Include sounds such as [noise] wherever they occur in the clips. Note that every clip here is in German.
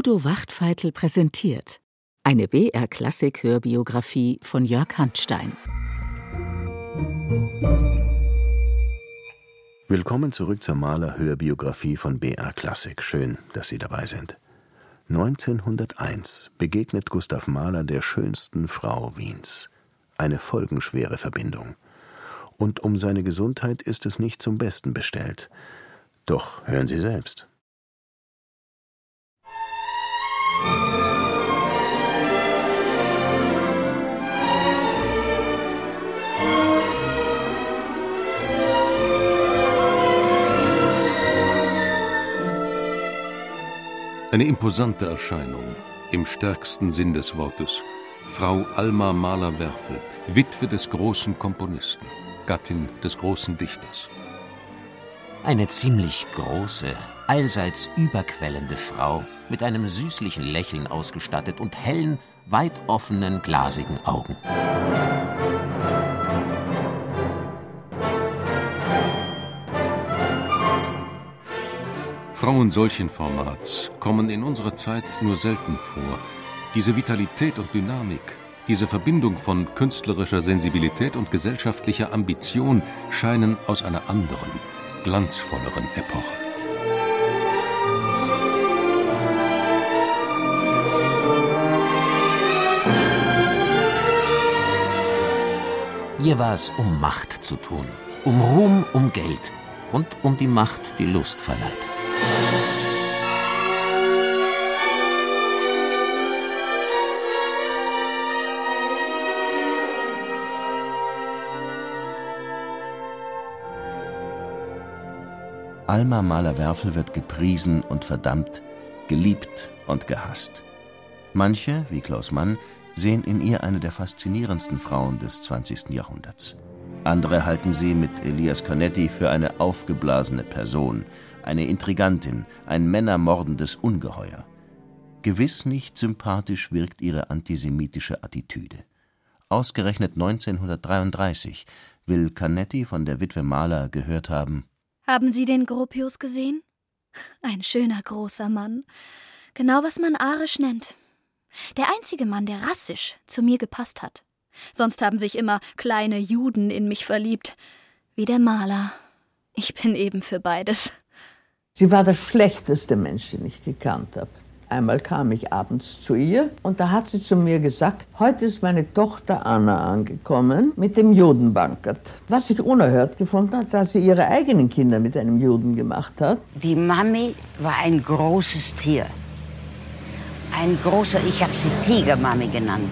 Udo Wachtfeitel präsentiert eine BR-Klassik-Hörbiografie von Jörg Handstein. Willkommen zurück zur Maler-Hörbiografie von BR Klassik. Schön, dass Sie dabei sind. 1901 begegnet Gustav Mahler der schönsten Frau Wiens. Eine folgenschwere Verbindung. Und um seine Gesundheit ist es nicht zum Besten bestellt. Doch hören Sie selbst. Eine imposante Erscheinung, im stärksten Sinn des Wortes. Frau Alma Mahler-Werfel, Witwe des großen Komponisten, Gattin des großen Dichters. Eine ziemlich große, allseits überquellende Frau, mit einem süßlichen Lächeln ausgestattet und hellen, weit offenen, glasigen Augen. Frauen solchen Formats kommen in unserer Zeit nur selten vor. Diese Vitalität und Dynamik, diese Verbindung von künstlerischer Sensibilität und gesellschaftlicher Ambition scheinen aus einer anderen, glanzvolleren Epoche. Ihr war es um Macht zu tun, um Ruhm, um Geld und um die Macht, die Lust verleiht. Alma Mahler-Werfel wird gepriesen und verdammt, geliebt und gehasst. Manche, wie Klaus Mann, sehen in ihr eine der faszinierendsten Frauen des 20. Jahrhunderts. Andere halten sie mit Elias Canetti für eine aufgeblasene Person, eine Intrigantin, ein männermordendes Ungeheuer. Gewiss nicht sympathisch wirkt ihre antisemitische Attitüde. Ausgerechnet 1933 will Canetti von der Witwe Mahler gehört haben: Haben Sie den Gropius gesehen? Ein schöner großer Mann. Genau was man arisch nennt. Der einzige Mann, der rassisch zu mir gepasst hat. Sonst haben sich immer kleine Juden in mich verliebt. Wie der Maler. Ich bin eben für beides. Sie war der schlechteste Mensch, den ich gekannt habe. Einmal kam ich abends zu ihr und da hat sie zu mir gesagt, heute ist meine Tochter Anna angekommen mit dem Judenbankert. Was ich unerhört gefunden habe, dass sie ihre eigenen Kinder mit einem Juden gemacht hat. Die Mami war ein großes Tier. Ein großer, ich habe sie Tigermami genannt.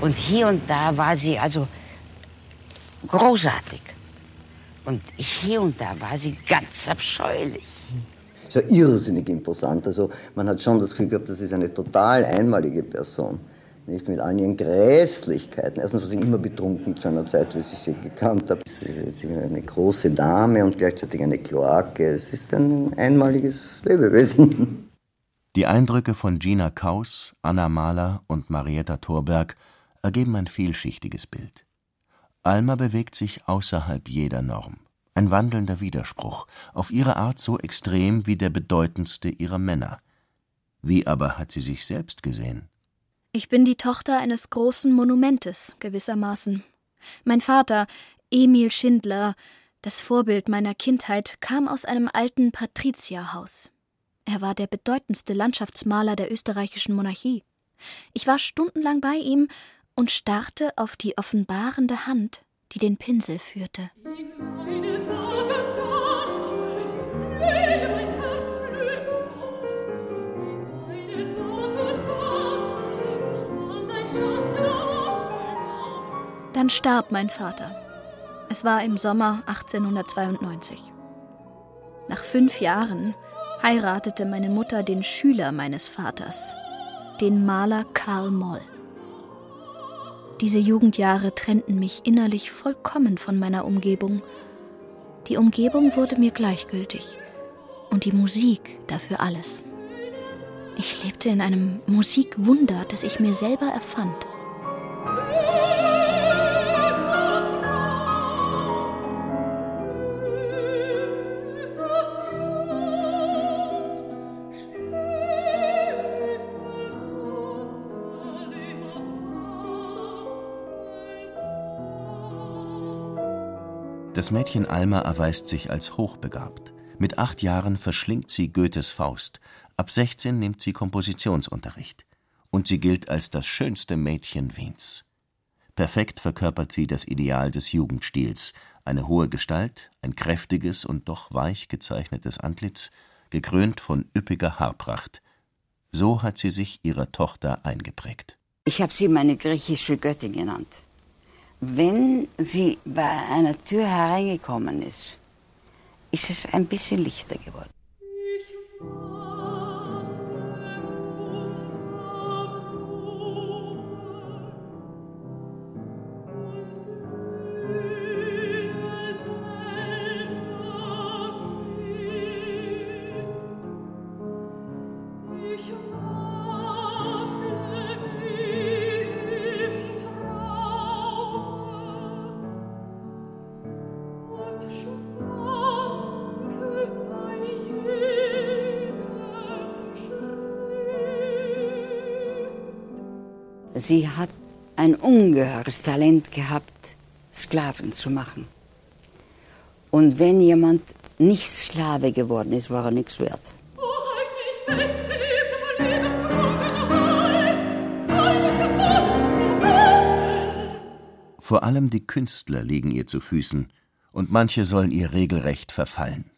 Und hier und da war sie also großartig. Und hier und da war sie ganz abscheulich. So irrsinnig imposant. Also man hat schon das Gefühl gehabt, das ist eine total einmalige Person. Nicht mit all ihren Gräßlichkeiten. Erstens war sie immer betrunken zu einer Zeit, wie ich sie gekannt habe. Sie ist eine große Dame und gleichzeitig eine Kloake. Es ist ein einmaliges Lebewesen. Die Eindrücke von Gina Kaus, Anna Mahler und Marietta Thorberg ergeben ein vielschichtiges Bild. Alma bewegt sich außerhalb jeder Norm. Ein wandelnder Widerspruch, auf ihre Art so extrem wie der bedeutendste ihrer Männer. Wie aber hat sie sich selbst gesehen? Ich bin die Tochter eines großen Monumentes, gewissermaßen. Mein Vater, Emil Schindler, das Vorbild meiner Kindheit, kam aus einem alten Patrizierhaus. Er war der bedeutendste Landschaftsmaler der österreichischen Monarchie. Ich war stundenlang bei ihm und starrte auf die offenbarende Hand, die den Pinsel führte. Dann starb mein Vater. Es war im Sommer 1892. Nach fünf Jahren heiratete meine Mutter den Schüler meines Vaters, den Maler Karl Moll. Diese Jugendjahre trennten mich innerlich vollkommen von meiner Umgebung. Die Umgebung wurde mir gleichgültig und die Musik dafür alles. Ich lebte in einem Musikwunder, das ich mir selber erfand. Das Mädchen Alma erweist sich als hochbegabt. Mit acht Jahren verschlingt sie Goethes Faust, ab 16 nimmt sie Kompositionsunterricht. Und sie gilt als das schönste Mädchen Wiens. Perfekt verkörpert sie das Ideal des Jugendstils, eine hohe Gestalt, ein kräftiges und doch weich gezeichnetes Antlitz, gekrönt von üppiger Haarpracht. So hat sie sich ihrer Tochter eingeprägt. Ich habe sie meine griechische Göttin genannt. Wenn sie bei einer Tür hereingekommen ist, ist es ein bisschen lichter geworden. Sie hat ein ungeheures Talent gehabt, Sklaven zu machen. Und wenn jemand nicht Sklave geworden ist, war er nichts wert. Vor allem die Künstler liegen ihr zu Füßen, und manche sollen ihr regelrecht verfallen.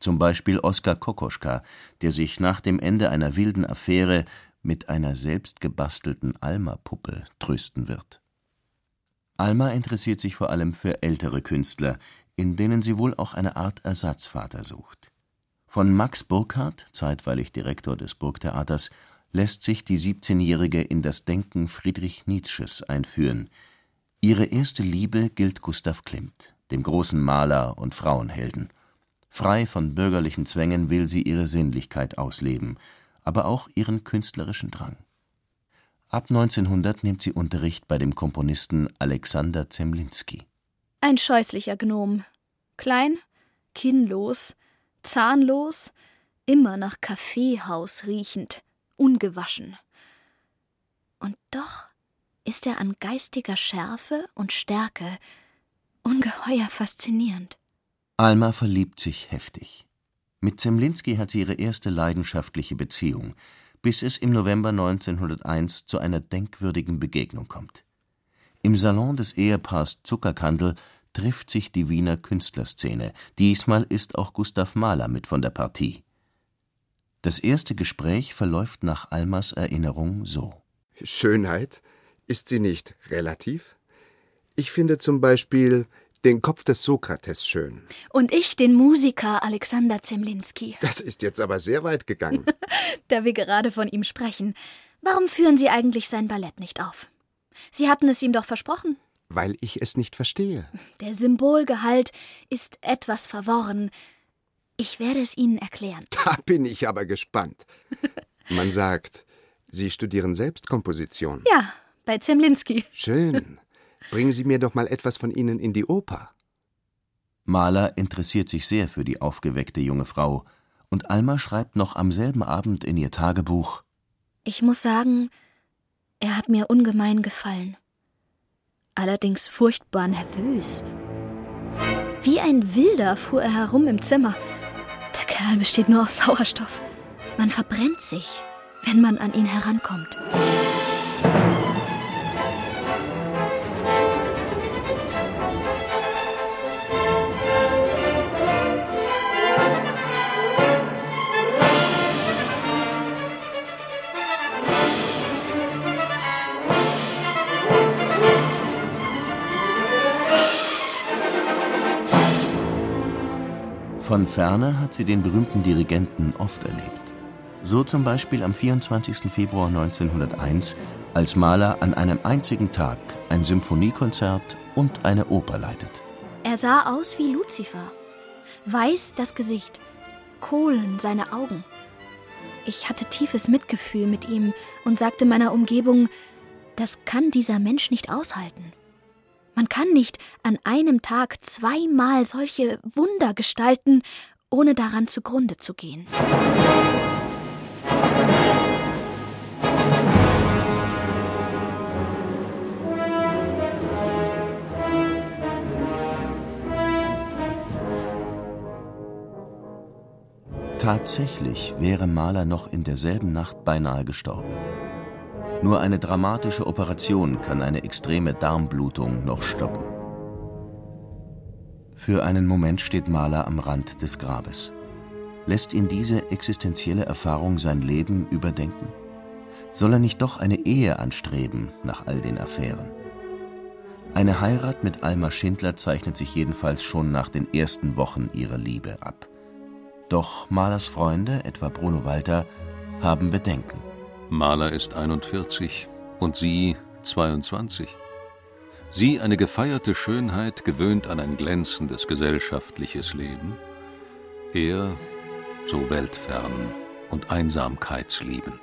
Zum Beispiel Oskar Kokoschka, der sich nach dem Ende einer wilden Affäre mit einer selbstgebastelten Alma-Puppe trösten wird. Alma interessiert sich vor allem für ältere Künstler, in denen sie wohl auch eine Art Ersatzvater sucht. Von Max Burkhardt, zeitweilig Direktor des Burgtheaters, lässt sich die 17-Jährige in das Denken Friedrich Nietzsches einführen. Ihre erste Liebe gilt Gustav Klimt, dem großen Maler und Frauenhelden. Frei von bürgerlichen Zwängen will sie ihre Sinnlichkeit ausleben – aber auch ihren künstlerischen Drang. Ab 1900 nimmt sie Unterricht bei dem Komponisten Alexander Zemlinski. Ein scheußlicher Gnom. Klein, kinnlos, zahnlos, immer nach Kaffeehaus riechend, ungewaschen. Und doch ist er an geistiger Schärfe und Stärke ungeheuer faszinierend. Alma verliebt sich heftig. Mit Zemlinski hat sie ihre erste leidenschaftliche Beziehung, bis es im November 1901 zu einer denkwürdigen Begegnung kommt. Im Salon des Ehepaars Zuckerkandel trifft sich die Wiener Künstlerszene. Diesmal ist auch Gustav Mahler mit von der Partie. Das erste Gespräch verläuft nach Almas Erinnerung so: Schönheit, ist sie nicht relativ? Ich finde zum Beispiel den Kopf des Sokrates schön. Und ich den Musiker Alexander Zemlinski. [laughs] Das ist jetzt aber sehr weit gegangen. [laughs] da wir gerade von ihm sprechen. Warum führen Sie eigentlich sein Ballett nicht auf? Sie hatten es ihm doch versprochen. Weil ich es nicht verstehe. Der Symbolgehalt ist etwas verworren. Ich werde es Ihnen erklären. Da bin ich aber gespannt. Man sagt, Sie studieren Selbstkomposition. Ja, bei Zemlinski. Schön. Bringen Sie mir doch mal etwas von Ihnen in die Oper. Mahler interessiert sich sehr für die aufgeweckte junge Frau, und Alma schreibt noch am selben Abend in ihr Tagebuch Ich muss sagen, er hat mir ungemein gefallen. Allerdings furchtbar nervös. Wie ein Wilder fuhr er herum im Zimmer. Der Kerl besteht nur aus Sauerstoff. Man verbrennt sich, wenn man an ihn herankommt. Von ferne hat sie den berühmten Dirigenten oft erlebt. So zum Beispiel am 24. Februar 1901, als Mahler an einem einzigen Tag ein Symphoniekonzert und eine Oper leitet. Er sah aus wie Luzifer. Weiß das Gesicht, Kohlen seine Augen. Ich hatte tiefes Mitgefühl mit ihm und sagte meiner Umgebung, das kann dieser Mensch nicht aushalten. Man kann nicht an einem Tag zweimal solche Wunder gestalten, ohne daran zugrunde zu gehen. Tatsächlich wäre Maler noch in derselben Nacht beinahe gestorben. Nur eine dramatische Operation kann eine extreme Darmblutung noch stoppen. Für einen Moment steht Mahler am Rand des Grabes. Lässt ihn diese existenzielle Erfahrung sein Leben überdenken? Soll er nicht doch eine Ehe anstreben nach all den Affären? Eine Heirat mit Alma Schindler zeichnet sich jedenfalls schon nach den ersten Wochen ihrer Liebe ab. Doch Mahlers Freunde, etwa Bruno Walter, haben Bedenken. Mahler ist 41 und sie 22. Sie eine gefeierte Schönheit, gewöhnt an ein glänzendes gesellschaftliches Leben. Er so weltfern und einsamkeitsliebend.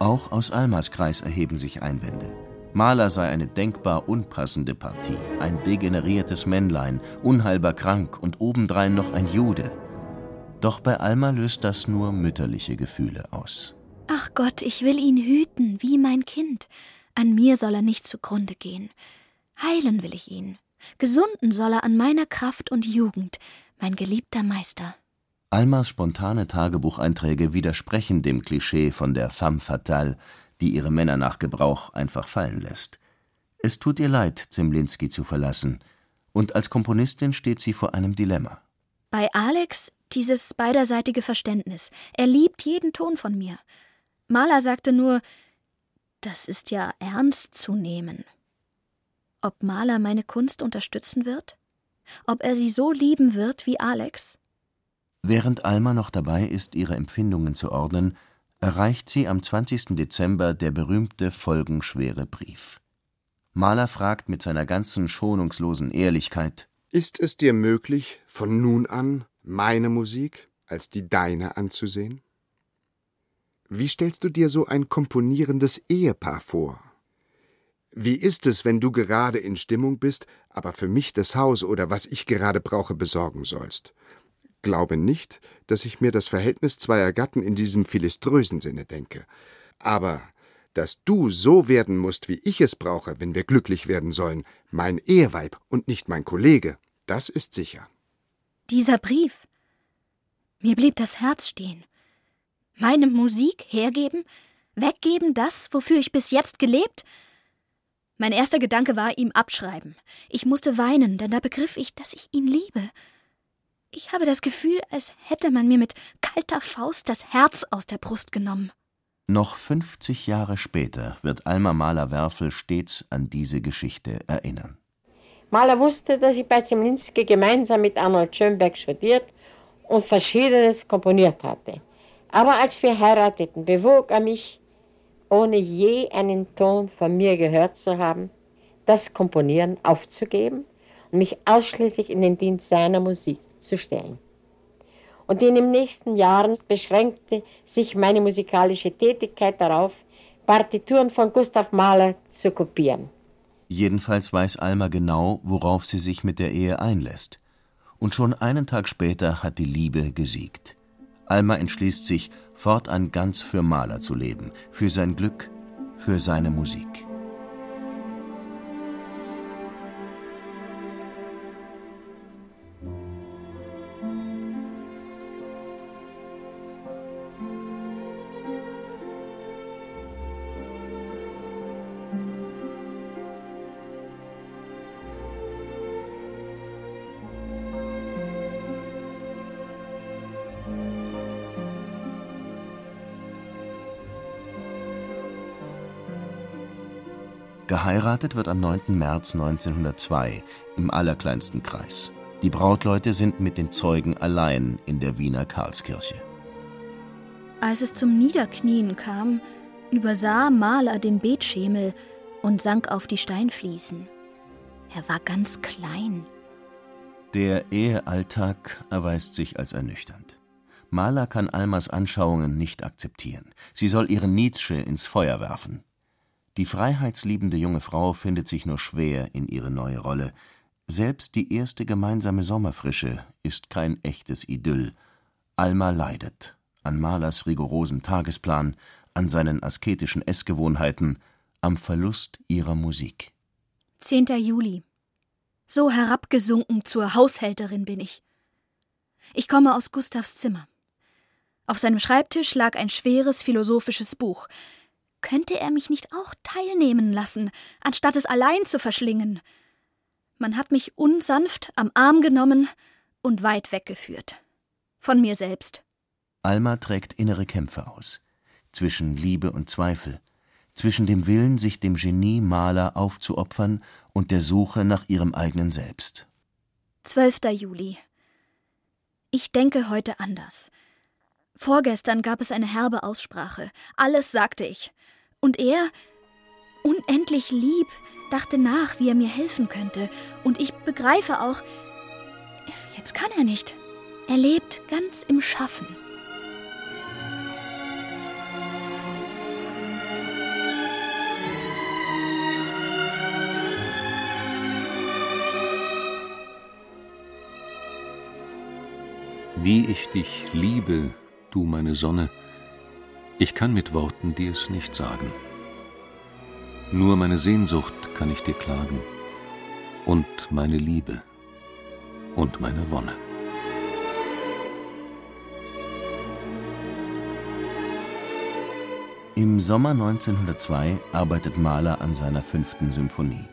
Auch aus Almas Kreis erheben sich Einwände. Mahler sei eine denkbar unpassende Partie, ein degeneriertes Männlein, unheilbar krank und obendrein noch ein Jude. Doch bei Alma löst das nur mütterliche Gefühle aus. Ach Gott, ich will ihn hüten, wie mein Kind. An mir soll er nicht zugrunde gehen. Heilen will ich ihn. Gesunden soll er an meiner Kraft und Jugend, mein geliebter Meister. Almas spontane Tagebucheinträge widersprechen dem Klischee von der femme fatale, die ihre Männer nach Gebrauch einfach fallen lässt. Es tut ihr leid, Zemlinski zu verlassen, und als Komponistin steht sie vor einem Dilemma. Bei Alex dieses beiderseitige Verständnis. Er liebt jeden Ton von mir. Mahler sagte nur, das ist ja ernst zu nehmen. Ob Mahler meine Kunst unterstützen wird? Ob er sie so lieben wird wie Alex? Während Alma noch dabei ist, ihre Empfindungen zu ordnen, erreicht sie am 20. Dezember der berühmte folgenschwere Brief. Mahler fragt mit seiner ganzen schonungslosen Ehrlichkeit: Ist es dir möglich, von nun an meine Musik als die deine anzusehen? Wie stellst du dir so ein komponierendes Ehepaar vor? Wie ist es, wenn du gerade in Stimmung bist, aber für mich das Haus oder was ich gerade brauche besorgen sollst? Glaube nicht, dass ich mir das Verhältnis zweier Gatten in diesem philiströsen Sinne denke. Aber dass du so werden musst, wie ich es brauche, wenn wir glücklich werden sollen, mein Eheweib und nicht mein Kollege, das ist sicher. Dieser Brief. Mir blieb das Herz stehen meine Musik hergeben, weggeben, das, wofür ich bis jetzt gelebt? Mein erster Gedanke war ihm abschreiben. Ich musste weinen, denn da begriff ich, dass ich ihn liebe. Ich habe das Gefühl, als hätte man mir mit kalter Faust das Herz aus der Brust genommen. Noch 50 Jahre später wird Alma Mahler-Werfel stets an diese Geschichte erinnern. Mahler wusste, dass ich bei Zemlinski gemeinsam mit Arnold Schönberg studiert und Verschiedenes komponiert hatte. Aber als wir heirateten, bewog er mich, ohne je einen Ton von mir gehört zu haben, das Komponieren aufzugeben und mich ausschließlich in den Dienst seiner Musik zu stellen. Und in den nächsten Jahren beschränkte sich meine musikalische Tätigkeit darauf, Partituren von Gustav Mahler zu kopieren. Jedenfalls weiß Alma genau, worauf sie sich mit der Ehe einlässt. Und schon einen Tag später hat die Liebe gesiegt. Alma entschließt sich, fortan ganz für Mahler zu leben, für sein Glück, für seine Musik. Geheiratet wird am 9. März 1902 im allerkleinsten Kreis. Die Brautleute sind mit den Zeugen allein in der Wiener Karlskirche. Als es zum Niederknien kam, übersah Maler den Betschemel und sank auf die Steinfliesen. Er war ganz klein. Der Ehealltag erweist sich als ernüchternd. Maler kann Almas Anschauungen nicht akzeptieren. Sie soll ihre Nietzsche ins Feuer werfen. Die freiheitsliebende junge Frau findet sich nur schwer in ihre neue Rolle. Selbst die erste gemeinsame Sommerfrische ist kein echtes Idyll. Alma leidet an Malers rigorosen Tagesplan, an seinen asketischen Essgewohnheiten, am Verlust ihrer Musik. 10. Juli. So herabgesunken zur Haushälterin bin ich. Ich komme aus Gustavs Zimmer. Auf seinem Schreibtisch lag ein schweres philosophisches Buch. Könnte er mich nicht auch teilnehmen lassen, anstatt es allein zu verschlingen? Man hat mich unsanft am Arm genommen und weit weggeführt. Von mir selbst. Alma trägt innere Kämpfe aus. Zwischen Liebe und Zweifel. Zwischen dem Willen, sich dem Genie Maler aufzuopfern und der Suche nach ihrem eigenen Selbst. 12. Juli. Ich denke heute anders. Vorgestern gab es eine herbe Aussprache. Alles sagte ich. Und er, unendlich lieb, dachte nach, wie er mir helfen könnte. Und ich begreife auch, jetzt kann er nicht. Er lebt ganz im Schaffen. Wie ich dich liebe, du meine Sonne, ich kann mit Worten dir es nicht sagen. Nur meine Sehnsucht kann ich dir klagen und meine Liebe und meine Wonne. Im Sommer 1902 arbeitet Mahler an seiner fünften Symphonie.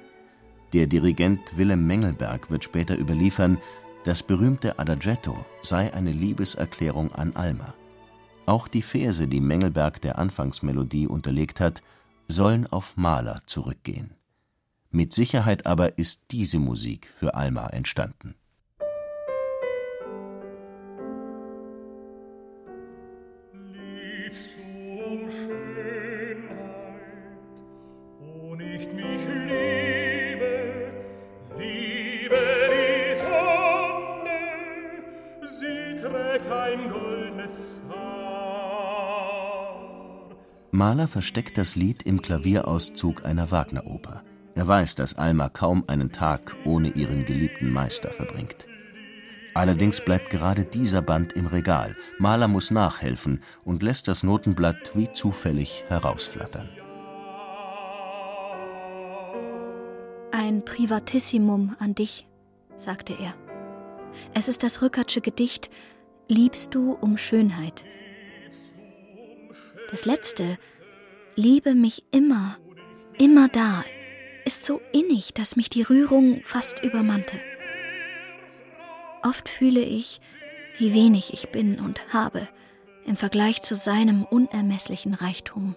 Der Dirigent Wilhelm Mengelberg wird später überliefern, das berühmte Adagietto sei eine Liebeserklärung an Alma. Auch die Verse, die Mengelberg der Anfangsmelodie unterlegt hat, sollen auf Mahler zurückgehen. Mit Sicherheit aber ist diese Musik für Alma entstanden. Mahler versteckt das Lied im Klavierauszug einer Wagner-Oper. Er weiß, dass Alma kaum einen Tag ohne ihren geliebten Meister verbringt. Allerdings bleibt gerade dieser Band im Regal. Mahler muss nachhelfen und lässt das Notenblatt wie zufällig herausflattern. Ein Privatissimum an dich, sagte er. Es ist das Rückertsche Gedicht Liebst du um Schönheit. Das letzte, liebe mich immer, immer da, ist so innig, dass mich die Rührung fast übermannte. Oft fühle ich, wie wenig ich bin und habe im Vergleich zu seinem unermesslichen Reichtum.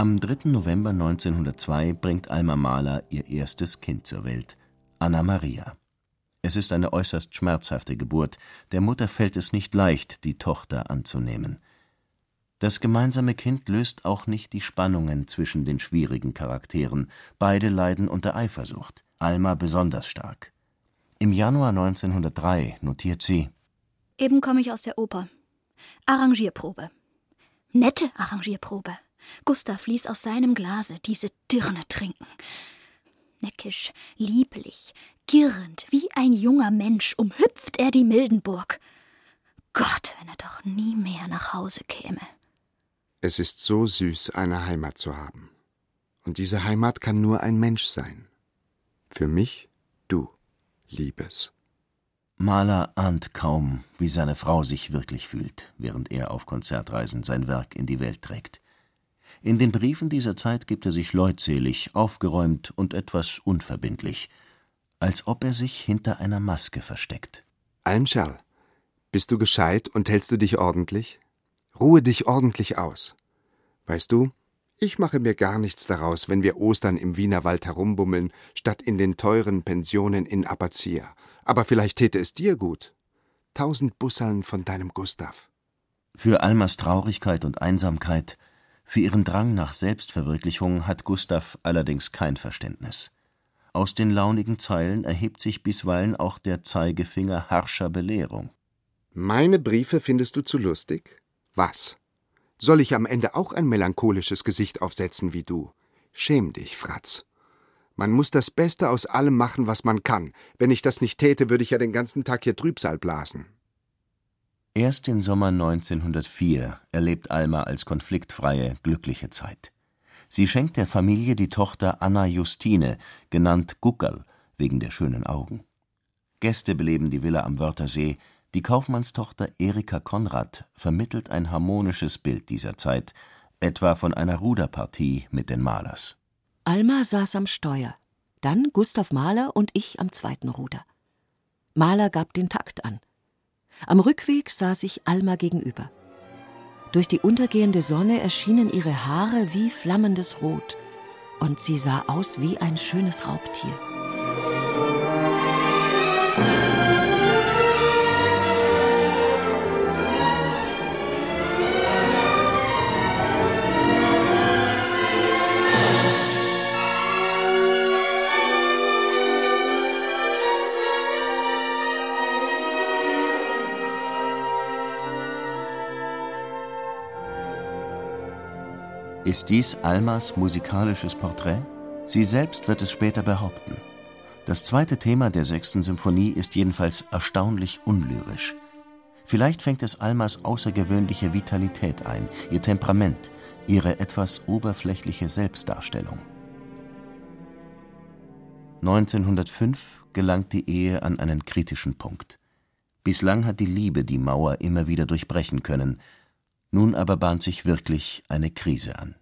Am 3. November 1902 bringt Alma Mahler ihr erstes Kind zur Welt, Anna Maria. Es ist eine äußerst schmerzhafte Geburt, der Mutter fällt es nicht leicht, die Tochter anzunehmen. Das gemeinsame Kind löst auch nicht die Spannungen zwischen den schwierigen Charakteren, beide leiden unter Eifersucht, Alma besonders stark. Im Januar 1903 notiert sie: Eben komme ich aus der Oper. Arrangierprobe. Nette Arrangierprobe. Gustav ließ aus seinem Glase diese Dirne trinken. Neckisch, lieblich, girrend, wie ein junger Mensch umhüpft er die Mildenburg. Gott, wenn er doch nie mehr nach Hause käme. Es ist so süß, eine Heimat zu haben. Und diese Heimat kann nur ein Mensch sein. Für mich du, Liebes. Mahler ahnt kaum, wie seine Frau sich wirklich fühlt, während er auf Konzertreisen sein Werk in die Welt trägt. In den Briefen dieser Zeit gibt er sich leutselig, aufgeräumt und etwas unverbindlich, als ob er sich hinter einer Maske versteckt. Almschall, bist du gescheit und hältst du dich ordentlich? Ruhe dich ordentlich aus. Weißt du, ich mache mir gar nichts daraus, wenn wir Ostern im Wienerwald herumbummeln, statt in den teuren Pensionen in Abbazia. Aber vielleicht täte es dir gut. Tausend Busseln von deinem Gustav. Für Almas Traurigkeit und Einsamkeit Für ihren Drang nach Selbstverwirklichung hat Gustav allerdings kein Verständnis. Aus den launigen Zeilen erhebt sich bisweilen auch der Zeigefinger harscher Belehrung. Meine Briefe findest du zu lustig? Was? Soll ich am Ende auch ein melancholisches Gesicht aufsetzen wie du? Schäm dich, Fratz. Man muss das Beste aus allem machen, was man kann. Wenn ich das nicht täte, würde ich ja den ganzen Tag hier Trübsal blasen. Erst den Sommer 1904 erlebt Alma als konfliktfreie, glückliche Zeit. Sie schenkt der Familie die Tochter Anna Justine, genannt Guckerl, wegen der schönen Augen. Gäste beleben die Villa am Wörthersee, die Kaufmannstochter Erika Konrad vermittelt ein harmonisches Bild dieser Zeit, etwa von einer Ruderpartie mit den Malers. Alma saß am Steuer, dann Gustav Mahler und ich am zweiten Ruder. Mahler gab den Takt an. Am Rückweg saß ich Alma gegenüber. Durch die untergehende Sonne erschienen ihre Haare wie flammendes Rot, und sie sah aus wie ein schönes Raubtier. Ist dies Almas musikalisches Porträt? Sie selbst wird es später behaupten. Das zweite Thema der sechsten Symphonie ist jedenfalls erstaunlich unlyrisch. Vielleicht fängt es Almas außergewöhnliche Vitalität ein, ihr Temperament, ihre etwas oberflächliche Selbstdarstellung. 1905 gelangt die Ehe an einen kritischen Punkt. Bislang hat die Liebe die Mauer immer wieder durchbrechen können, nun aber bahnt sich wirklich eine Krise an.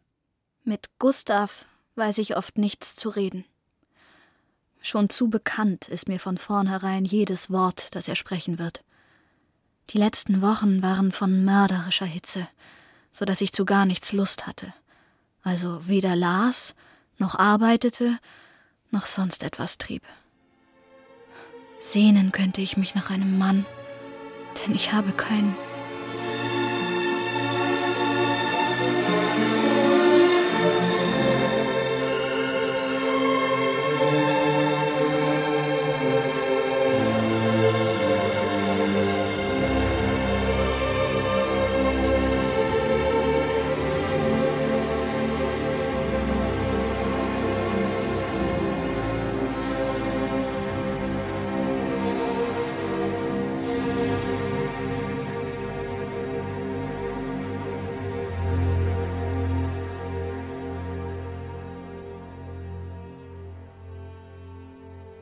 Mit Gustav weiß ich oft nichts zu reden. Schon zu bekannt ist mir von vornherein jedes Wort, das er sprechen wird. Die letzten Wochen waren von mörderischer Hitze, so dass ich zu gar nichts Lust hatte, also weder las, noch arbeitete, noch sonst etwas trieb. Sehnen könnte ich mich nach einem Mann, denn ich habe keinen.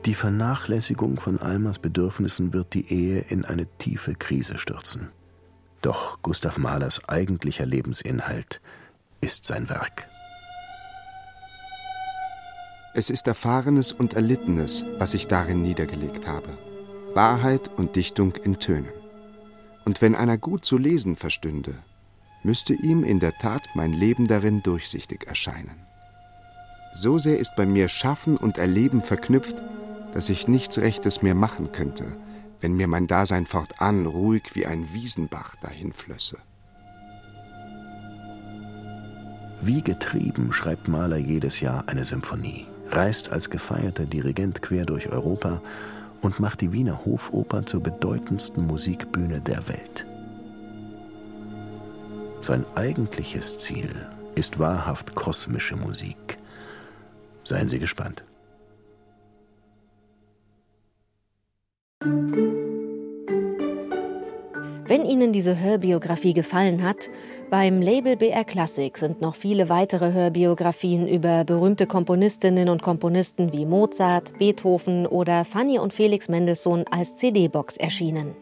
Die Vernachlässigung von Almas Bedürfnissen wird die Ehe in eine tiefe Krise stürzen. Doch Gustav Mahlers eigentlicher Lebensinhalt ist sein Werk. Es ist Erfahrenes und Erlittenes, was ich darin niedergelegt habe. Wahrheit und Dichtung in Tönen. Und wenn einer gut zu lesen verstünde, müsste ihm in der Tat mein Leben darin durchsichtig erscheinen. So sehr ist bei mir Schaffen und Erleben verknüpft, dass ich nichts Rechtes mehr machen könnte, wenn mir mein Dasein fortan ruhig wie ein Wiesenbach dahinflösse. Wie getrieben schreibt Mahler jedes Jahr eine Symphonie, reist als gefeierter Dirigent quer durch Europa und macht die Wiener Hofoper zur bedeutendsten Musikbühne der Welt. Sein eigentliches Ziel ist wahrhaft kosmische Musik. Seien Sie gespannt. Diese Hörbiografie gefallen hat, beim Label BR Classic sind noch viele weitere Hörbiografien über berühmte Komponistinnen und Komponisten wie Mozart, Beethoven oder Fanny und Felix Mendelssohn als CD-Box erschienen.